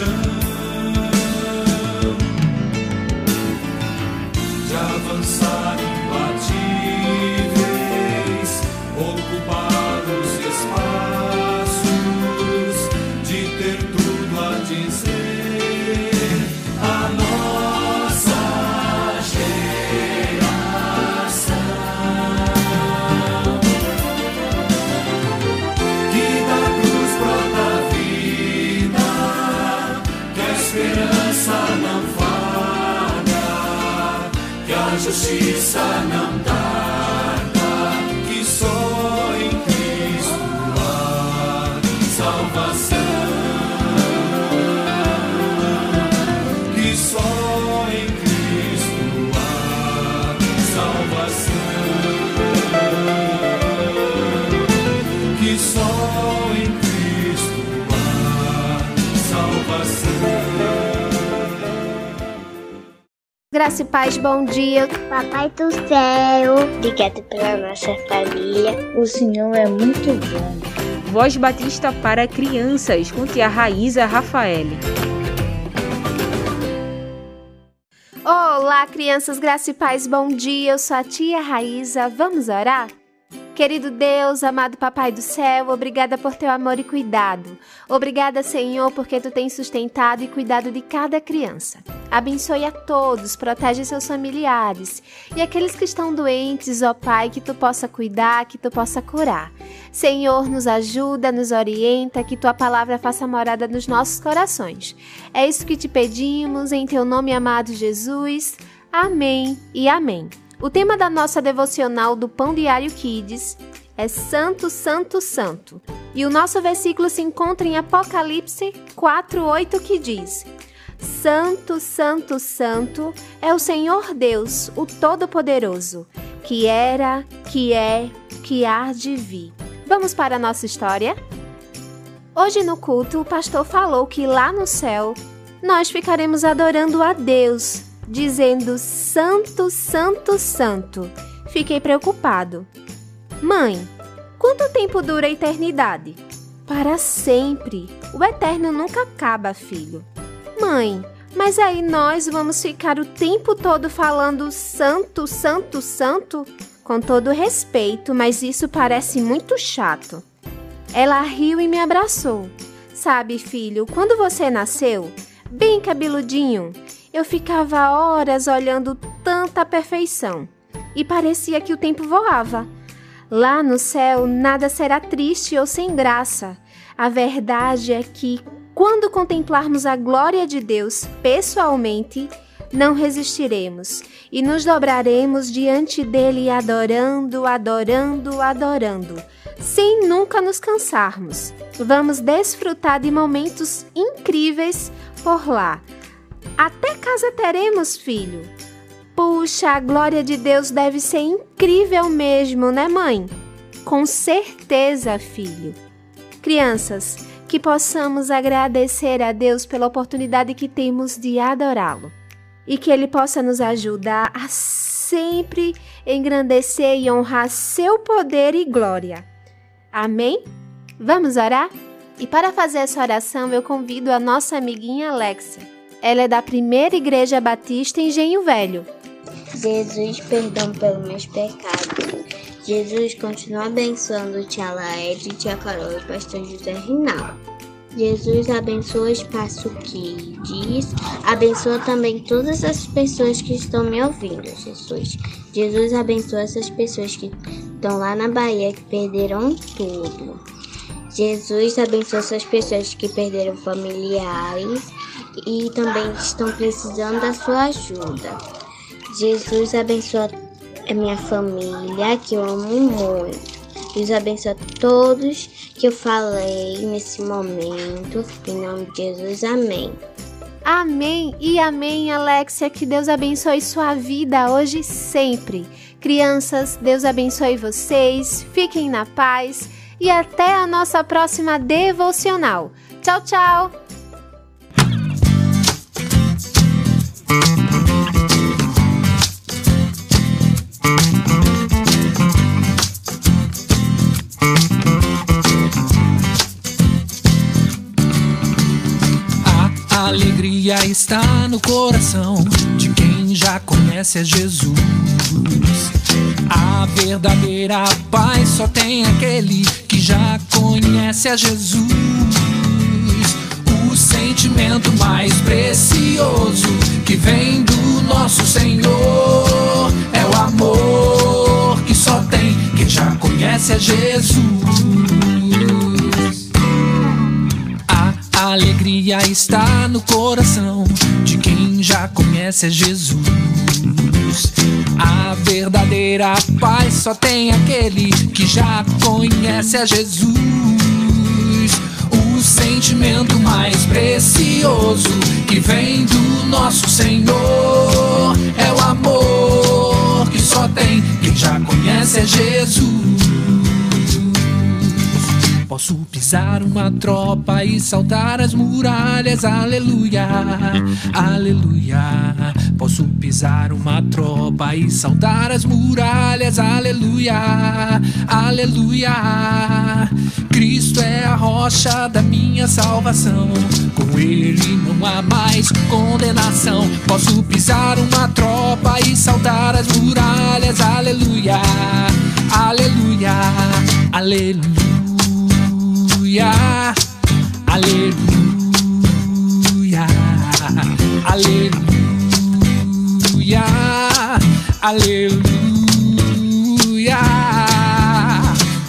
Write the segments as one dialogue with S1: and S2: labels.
S1: compaixão. A justiça não
S2: Graça e paz, bom dia.
S3: Papai do céu, obrigado pela nossa família.
S4: O Senhor é muito bom.
S5: Voz Batista para crianças com tia Raíza Rafael.
S2: Olá, crianças, graça e paz, bom dia. Eu sou a tia Raíza. Vamos orar? Querido Deus, amado Papai do céu, obrigada por teu amor e cuidado. Obrigada, Senhor, porque tu tens sustentado e cuidado de cada criança. Abençoe a todos, protege seus familiares e aqueles que estão doentes, ó Pai, que tu possa cuidar, que tu possa curar. Senhor, nos ajuda, nos orienta, que tua palavra faça morada nos nossos corações. É isso que te pedimos, em teu nome amado Jesus. Amém e amém. O tema da nossa devocional do Pão Diário Kids é Santo, Santo, Santo. E o nosso versículo se encontra em Apocalipse 4:8 que diz: Santo, Santo, Santo é o Senhor Deus, o Todo-Poderoso, que era, que é, que há de vir. Vamos para a nossa história? Hoje no culto, o pastor falou que lá no céu nós ficaremos adorando a Deus, dizendo Santo, Santo, Santo. Fiquei preocupado. Mãe, quanto tempo dura a eternidade? Para sempre. O eterno nunca acaba, filho. Mãe, mas aí nós vamos ficar o tempo todo falando Santo, Santo, Santo? Com todo respeito, mas isso parece muito chato. Ela riu e me abraçou. Sabe, filho, quando você nasceu, bem cabeludinho, eu ficava horas olhando tanta perfeição e parecia que o tempo voava. Lá no céu, nada será triste ou sem graça. A verdade é que, quando contemplarmos a glória de Deus pessoalmente, não resistiremos e nos dobraremos diante dele, adorando, adorando, adorando, sem nunca nos cansarmos. Vamos desfrutar de momentos incríveis por lá. Até casa teremos, filho. Puxa, a glória de Deus deve ser incrível mesmo, né, mãe? Com certeza, filho. Crianças, que possamos agradecer a Deus pela oportunidade que temos de adorá-lo e que Ele possa nos ajudar a sempre engrandecer e honrar seu poder e glória. Amém? Vamos orar? E para fazer essa oração, eu convido a nossa amiguinha Alexia. Ela é da Primeira Igreja Batista em Engenho Velho
S3: Jesus, perdão pelos meus pecados. Jesus, continua abençoando tia Laede, tia Carol e pastor José Rinaldo. Jesus abençoa o espaço que diz, abençoa também todas as pessoas que estão me ouvindo, Jesus. Jesus abençoa essas pessoas que estão lá na Bahia que perderam tudo. Jesus abençoa essas pessoas que perderam familiares e também estão precisando da sua ajuda. Jesus abençoa a minha família, que eu amo muito. Jesus abençoa todos que eu falei nesse momento. Em nome de Jesus, amém.
S2: Amém e amém, Alexia. Que Deus abençoe sua vida hoje e sempre. Crianças, Deus abençoe vocês. Fiquem na paz e até a nossa próxima devocional. Tchau, tchau.
S6: alegria está no coração de quem já conhece a Jesus. A verdadeira paz só tem aquele já conhece a Jesus. O sentimento mais precioso que vem do nosso Senhor é o amor que só tem quem já conhece a Jesus. A alegria está no coração de quem já conhece a Jesus. A verdadeira paz só tem aquele que já conhece a Jesus. O sentimento mais precioso que vem do nosso Senhor é o amor que só tem quem já conhece a Jesus. Posso pisar uma tropa e saltar as muralhas, aleluia, aleluia. Posso pisar uma tropa e saltar as muralhas, aleluia, aleluia. Cristo é a rocha da minha salvação, com Ele não há mais condenação. Posso pisar uma tropa e saltar as muralhas, aleluia, aleluia, aleluia. Aleluia, aleluia, aleluia, aleluia.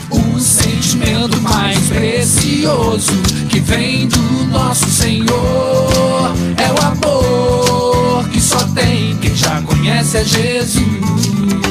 S6: O sentimento mais precioso que vem do nosso Senhor é o amor que só tem quem já conhece a Jesus.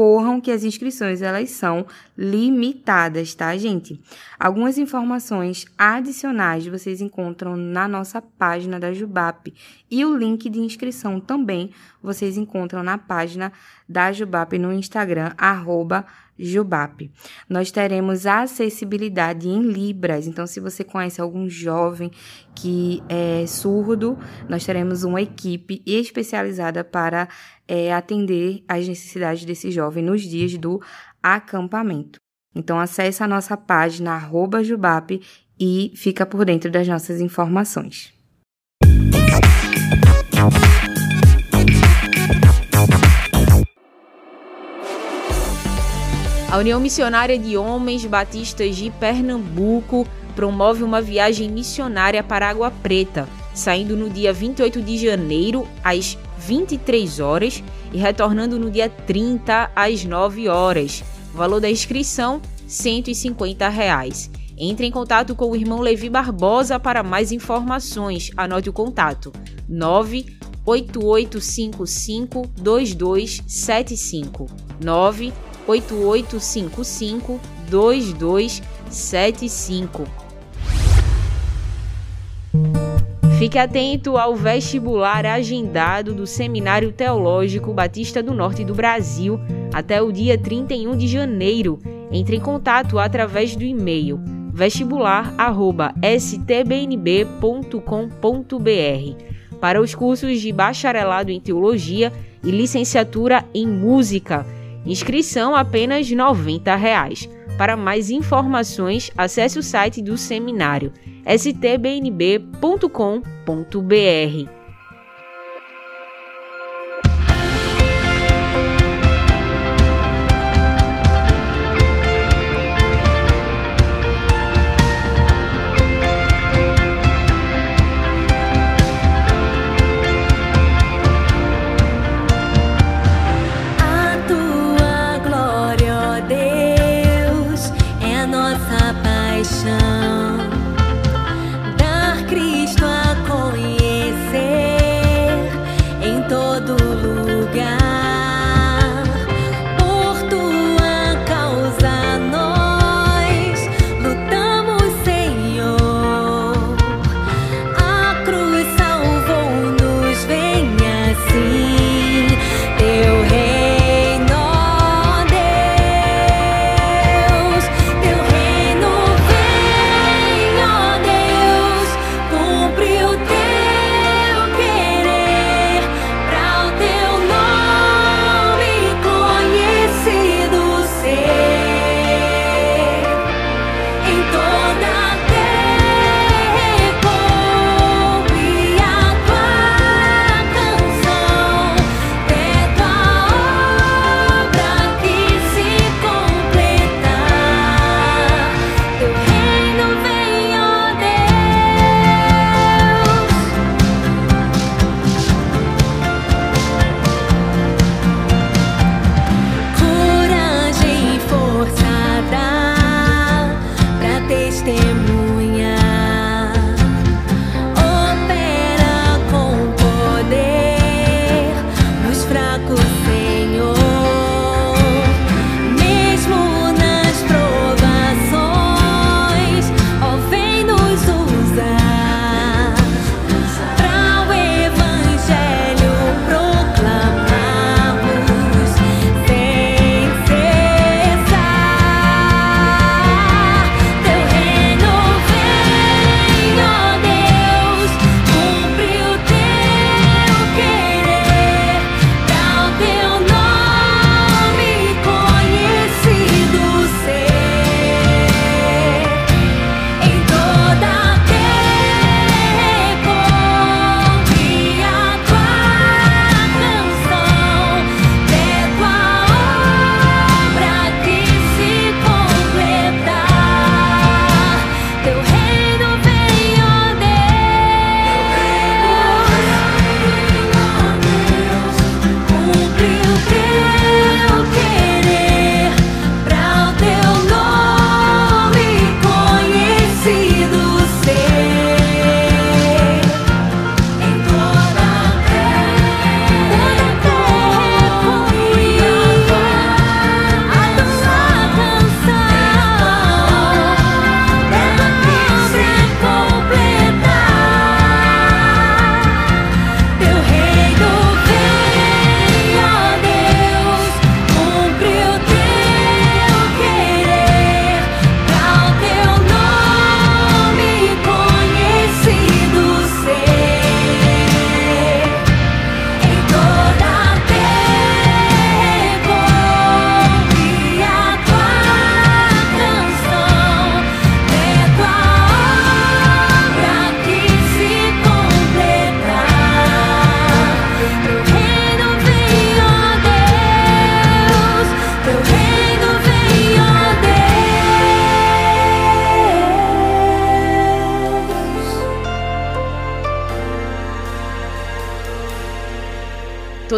S7: corram que as inscrições elas são limitadas, tá, gente? Algumas informações adicionais vocês encontram na nossa página da Jubap e o link de inscrição também vocês encontram na página da Jubap no Instagram arroba Jubap. Nós teremos acessibilidade em Libras, então se você conhece algum jovem que é surdo, nós teremos uma equipe especializada para é, atender às necessidades desse jovem nos dias do acampamento. Então acesse a nossa página arroba Jubap e fica por dentro das nossas informações.
S5: A União Missionária de Homens Batistas de Pernambuco promove uma viagem missionária para Água Preta, saindo no dia 28 de janeiro às 23 horas e retornando no dia 30 às 9 horas. O valor da inscrição 150 reais. Entre em contato com o irmão Levi Barbosa para mais informações. Anote o contato: 98855 2275. Fique atento ao vestibular agendado do Seminário Teológico Batista do Norte do Brasil até o dia 31 de janeiro. Entre em contato através do e-mail vestibular@stbnb.com.br para os cursos de bacharelado em teologia e licenciatura em música Inscrição apenas 90 reais. Para mais informações, acesse o site do seminário stbnb.com.br.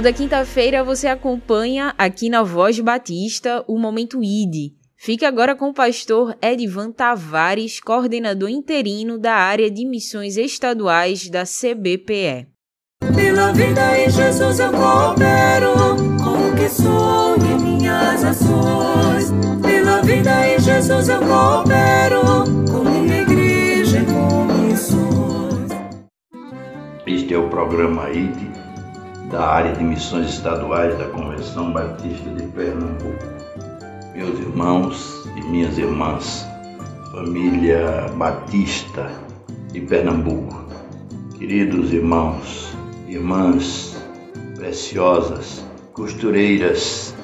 S5: Toda quinta-feira você acompanha aqui na Voz Batista o Momento ID. Fique agora com o pastor Edivan Tavares, coordenador interino da área de missões estaduais da CBPE.
S8: Pela vida em Jesus eu coopero com o que sou e minhas ações. Pela vida em Jesus eu coopero com minha igreja e com missões.
S9: Este é o programa ID da área de missões estaduais da Convenção Batista de Pernambuco. Meus irmãos e minhas irmãs, família Batista de Pernambuco, queridos irmãos, irmãs preciosas, costureiras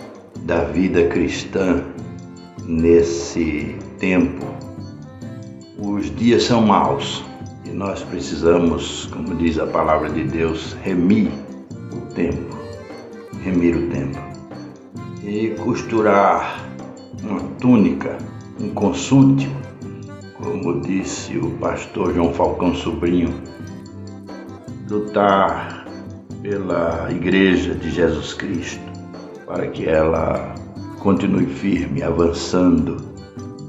S9: da vida cristã nesse tempo. Os dias são maus e nós precisamos, como diz a palavra de Deus, remir tempo, remir o tempo. E costurar uma túnica, um consúltio, como disse o pastor João Falcão Sobrinho, lutar pela Igreja de Jesus Cristo, para que ela continue firme, avançando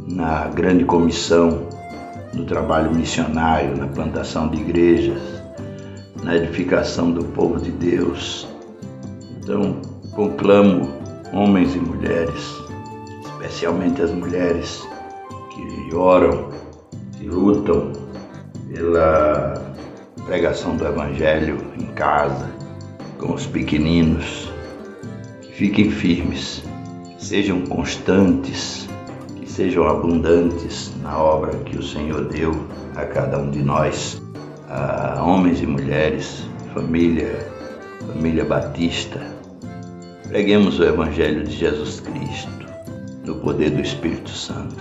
S9: na grande comissão, no trabalho missionário, na plantação de igrejas, na edificação do povo de Deus. Então, conclamo homens e mulheres, especialmente as mulheres que oram, que lutam pela pregação do Evangelho em casa, com os pequeninos, que fiquem firmes, que sejam constantes, que sejam abundantes na obra que o Senhor deu a cada um de nós a homens e mulheres, família, família batista. Preguemos o Evangelho de Jesus Cristo no poder do Espírito Santo,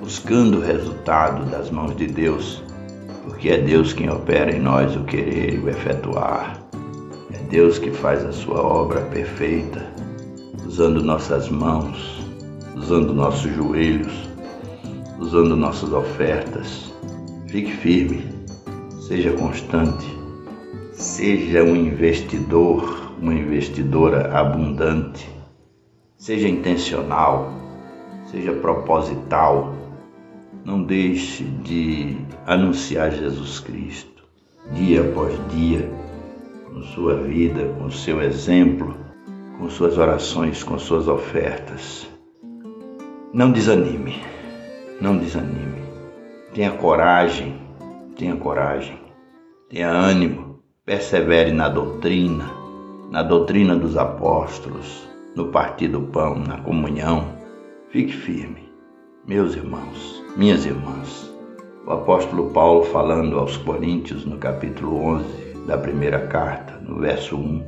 S9: buscando o resultado das mãos de Deus, porque é Deus quem opera em nós o querer e o efetuar. É Deus que faz a sua obra perfeita, usando nossas mãos, usando nossos joelhos, usando nossas ofertas. Fique firme seja constante, seja um investidor, uma investidora abundante, seja intencional, seja proposital. Não deixe de anunciar Jesus Cristo dia após dia, com sua vida, com seu exemplo, com suas orações, com suas ofertas. Não desanime, não desanime. Tenha coragem Tenha coragem, tenha ânimo, persevere na doutrina, na doutrina dos apóstolos, no partir do pão, na comunhão. Fique firme, meus irmãos, minhas irmãs. O apóstolo Paulo, falando aos Coríntios, no capítulo 11 da primeira carta, no verso 1,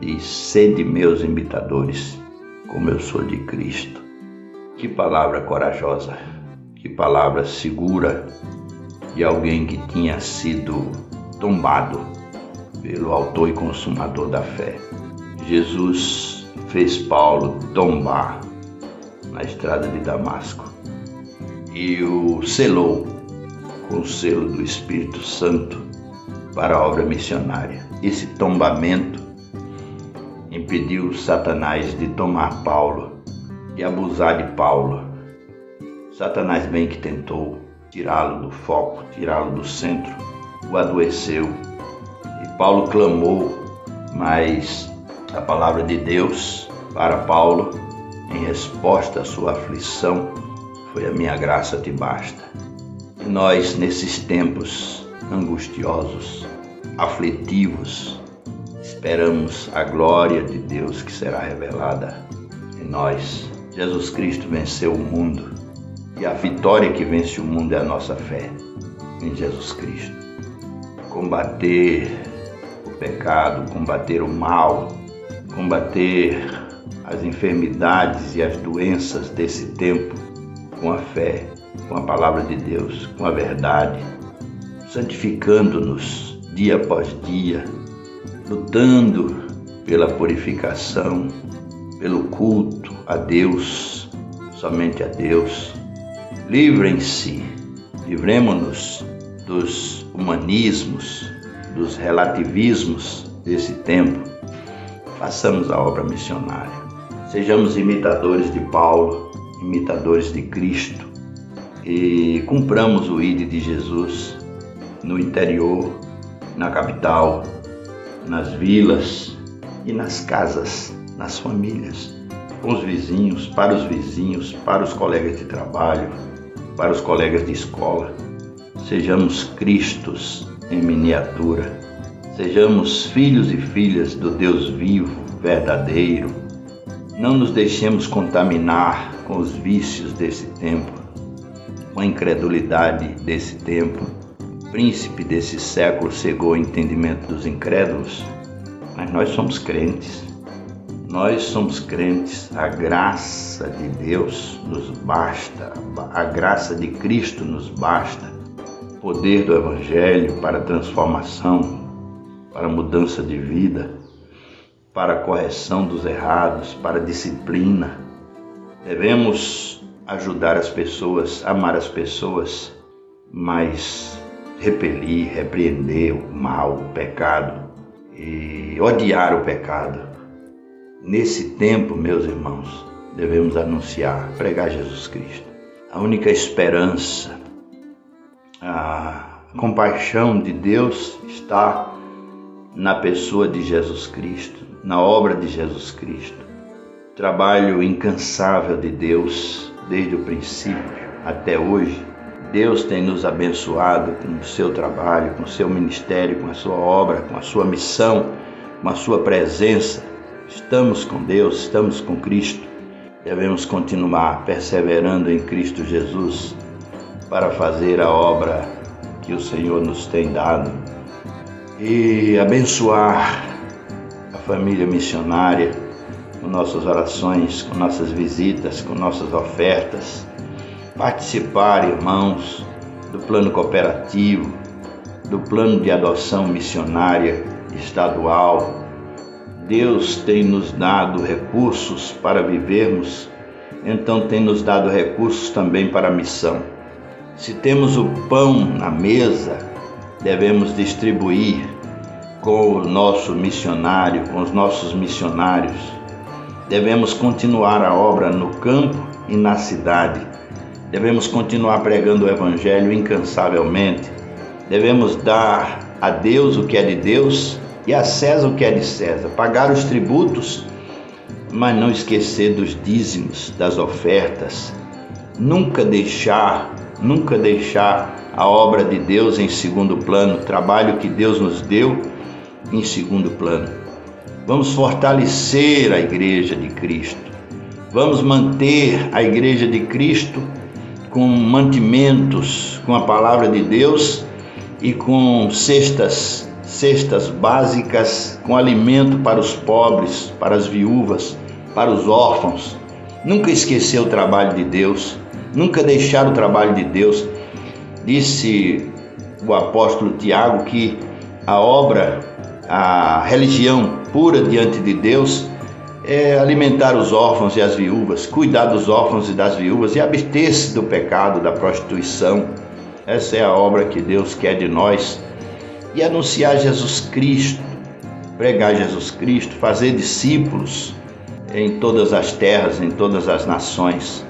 S9: diz: Sede meus imitadores, como eu sou de Cristo. Que palavra corajosa, que palavra segura de alguém que tinha sido tombado pelo autor e consumador da fé. Jesus fez Paulo tombar na estrada de Damasco e o selou com o selo do Espírito Santo para a obra missionária. Esse tombamento impediu Satanás de tomar Paulo, de abusar de Paulo. Satanás bem que tentou, tirá-lo do foco, tirá-lo do centro, o adoeceu. E Paulo clamou, mas a palavra de Deus para Paulo, em resposta à sua aflição, foi a minha graça te basta. E nós, nesses tempos angustiosos, aflitivos, esperamos a glória de Deus que será revelada em nós. Jesus Cristo venceu o mundo e a vitória que vence o mundo é a nossa fé em Jesus Cristo. Combater o pecado, combater o mal, combater as enfermidades e as doenças desse tempo com a fé, com a palavra de Deus, com a verdade, santificando-nos dia após dia, lutando pela purificação, pelo culto a Deus, somente a Deus Livrem-se, livremos-nos dos humanismos, dos relativismos desse tempo, façamos a obra missionária. Sejamos imitadores de Paulo, imitadores de Cristo. E cumpramos o ID de Jesus no interior, na capital, nas vilas e nas casas, nas famílias, com os vizinhos, para os vizinhos, para os colegas de trabalho, para os colegas de escola. Sejamos Cristos em miniatura. Sejamos filhos e filhas do Deus vivo, verdadeiro. Não nos deixemos contaminar com os vícios desse tempo, com a incredulidade desse tempo. O príncipe desse século cegou o entendimento dos incrédulos, mas nós somos crentes. Nós somos crentes, a graça de Deus nos basta, a graça de Cristo nos basta poder do Evangelho para transformação, para mudança de vida, para correção dos errados, para disciplina. Devemos ajudar as pessoas, amar as pessoas, mas repelir, repreender o mal, o pecado e odiar o pecado. Nesse tempo, meus irmãos, devemos anunciar, pregar Jesus Cristo. A única esperança a compaixão de Deus está na pessoa de Jesus Cristo, na obra de Jesus Cristo. Trabalho incansável de Deus desde o princípio até hoje. Deus tem nos abençoado com o seu trabalho, com o seu ministério, com a sua obra, com a sua missão, com a sua presença. Estamos com Deus, estamos com Cristo. Devemos continuar perseverando em Cristo Jesus para fazer a obra que o Senhor nos tem dado e abençoar a família missionária com nossas orações, com nossas visitas, com nossas ofertas. Participar, irmãos, do plano cooperativo, do plano de adoção missionária estadual. Deus tem nos dado recursos para vivermos, então tem nos dado recursos também para a missão. Se temos o pão na mesa, devemos distribuir com o nosso missionário, com os nossos missionários. Devemos continuar a obra no campo e na cidade. Devemos continuar pregando o Evangelho incansavelmente. Devemos dar a Deus o que é de Deus e a César o que é de César. Pagar os tributos, mas não esquecer dos dízimos, das ofertas. Nunca deixar nunca deixar a obra de Deus em segundo plano, o trabalho que Deus nos deu em segundo plano. Vamos fortalecer a igreja de Cristo. Vamos manter a igreja de Cristo com mantimentos, com a palavra de Deus e com cestas, cestas básicas, com alimento para os pobres, para as viúvas, para os órfãos. Nunca esquecer o trabalho de Deus nunca deixar o trabalho de Deus. Disse o apóstolo Tiago que a obra, a religião pura diante de Deus é alimentar os órfãos e as viúvas, cuidar dos órfãos e das viúvas e abster-se do pecado, da prostituição. Essa é a obra que Deus quer de nós. E anunciar Jesus Cristo, pregar Jesus Cristo, fazer discípulos em todas as terras, em todas as nações.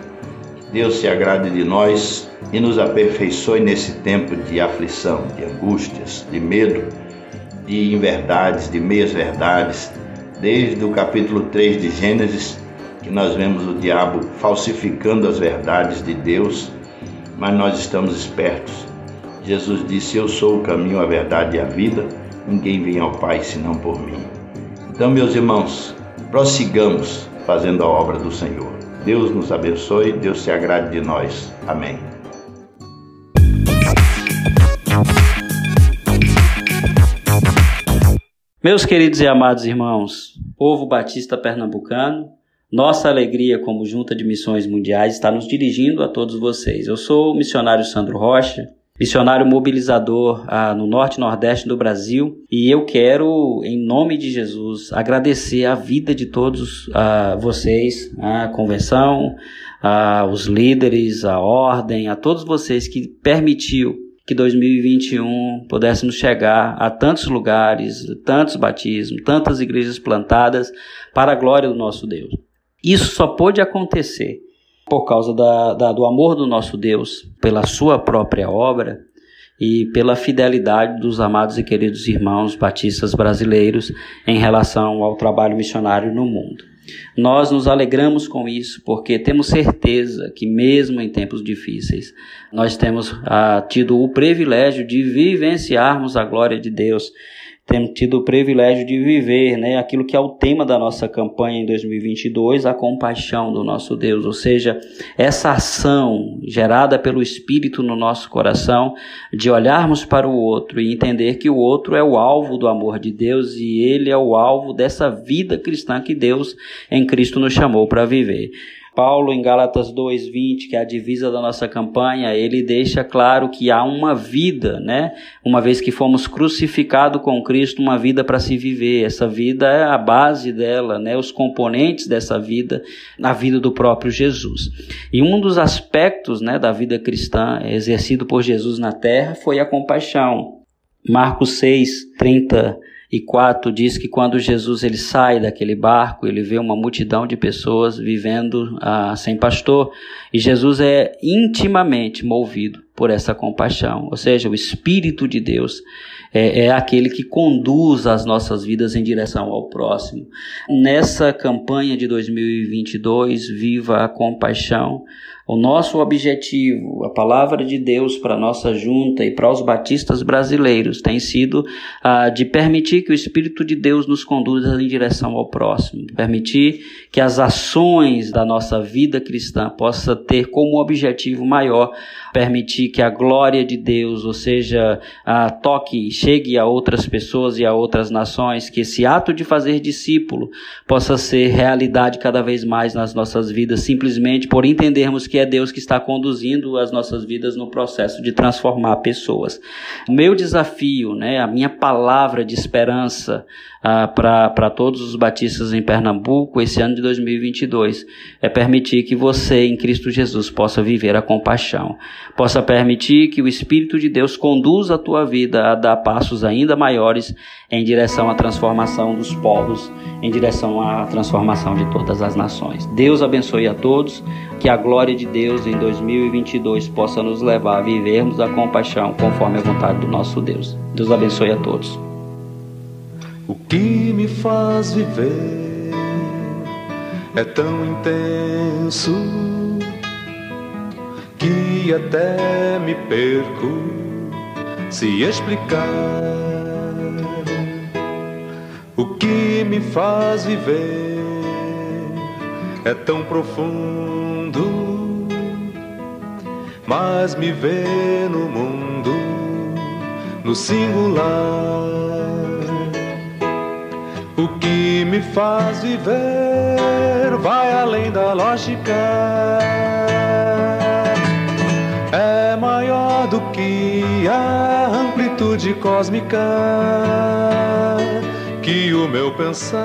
S9: Deus se agrade de nós e nos aperfeiçoe nesse tempo de aflição, de angústias, de medo, de inverdades, de meias-verdades, desde o capítulo 3 de Gênesis, que nós vemos o diabo falsificando as verdades de Deus, mas nós estamos espertos. Jesus disse: Eu sou o caminho, a verdade e a vida, ninguém vem ao Pai senão por mim. Então, meus irmãos, prossigamos fazendo a obra do Senhor. Deus nos abençoe, Deus se agrade de nós. Amém.
S10: Meus queridos e amados irmãos, povo batista pernambucano, nossa alegria como Junta de Missões Mundiais está nos dirigindo a todos vocês. Eu sou o missionário Sandro Rocha, missionário mobilizador ah, no norte e nordeste do Brasil. E eu quero, em nome de Jesus, agradecer a vida de todos ah, vocês, a convenção, ah, os líderes, a ordem, a todos vocês que permitiu que 2021 pudéssemos chegar a tantos lugares, tantos batismos, tantas igrejas plantadas para a glória do nosso Deus. Isso só pôde acontecer por causa da, da, do amor do nosso Deus pela sua própria obra e pela fidelidade dos amados e queridos irmãos batistas brasileiros em relação ao trabalho missionário no mundo. Nós nos alegramos com isso porque temos certeza que, mesmo em tempos difíceis, nós temos ah, tido o privilégio de vivenciarmos a glória de Deus temos tido o privilégio de viver né, aquilo que é o tema da nossa campanha em 2022, a compaixão do nosso Deus, ou seja, essa ação gerada pelo Espírito no nosso coração de olharmos para o outro e entender que o outro é o alvo do amor de Deus e ele é o alvo dessa vida cristã que Deus em Cristo nos chamou para viver. Paulo, em Gálatas 2:20, que é a divisa da nossa campanha, ele deixa claro que há uma vida, né? Uma vez que fomos crucificados com Cristo, uma vida para se viver. Essa vida é a base dela, né? Os componentes dessa vida, na vida do próprio Jesus. E um dos aspectos, né, da vida cristã exercido por Jesus na terra foi a compaixão. Marcos 6, 30 e 4 diz que quando Jesus ele sai daquele barco, ele vê uma multidão de pessoas vivendo ah, sem pastor, e Jesus é intimamente movido por essa compaixão, ou seja, o Espírito de Deus é, é, aquele que conduz as nossas vidas em direção ao próximo. Nessa campanha de 2022, viva a compaixão. O nosso objetivo, a palavra de Deus para nossa junta e para os batistas brasileiros tem sido ah, de permitir que o Espírito de Deus nos conduza em direção ao próximo, permitir que as ações da nossa vida cristã possa ter como objetivo maior permitir que a glória de Deus, ou seja, a toque, chegue a outras pessoas e a outras nações, que esse ato de fazer discípulo possa ser realidade cada vez mais nas nossas vidas, simplesmente por entendermos que é Deus que está conduzindo as nossas vidas no processo de transformar pessoas. O meu desafio, né, a minha palavra de esperança ah, para todos os batistas em Pernambuco esse ano de 2022 é permitir que você, em Cristo Jesus, possa viver a compaixão, possa permitir que o Espírito de Deus conduza a tua vida a dar passos ainda maiores em direção à transformação dos povos, em direção à transformação de todas as nações. Deus abençoe a todos, que a glória de Deus em 2022 possa nos levar a vivermos a compaixão conforme a vontade do nosso Deus. Deus abençoe a todos.
S11: O que me faz viver é tão intenso que até me perco se explicar. O que me faz viver é tão profundo, mas me vê no mundo, no singular. Me faz viver vai além da lógica. É maior do que a amplitude cósmica que o meu pensar.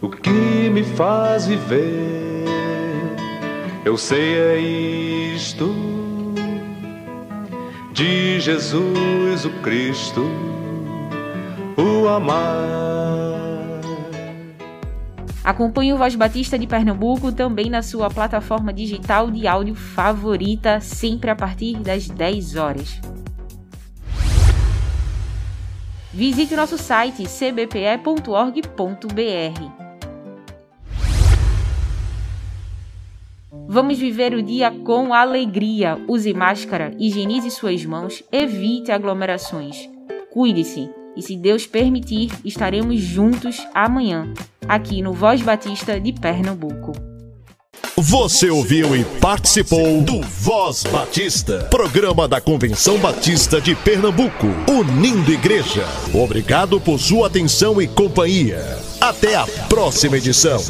S11: O que me faz viver, eu sei é isto de Jesus o Cristo, o amar.
S5: Acompanhe o Voz Batista de Pernambuco também na sua plataforma digital de áudio favorita, sempre a partir das 10 horas. Visite nosso site cbpe.org.br. Vamos viver o dia com alegria. Use máscara, higienize suas mãos, evite aglomerações. Cuide-se e, se Deus permitir, estaremos juntos amanhã, aqui no Voz Batista de Pernambuco.
S12: Você ouviu e participou do Voz Batista, programa da Convenção Batista de Pernambuco, unindo igreja. Obrigado por sua atenção e companhia. Até a próxima edição.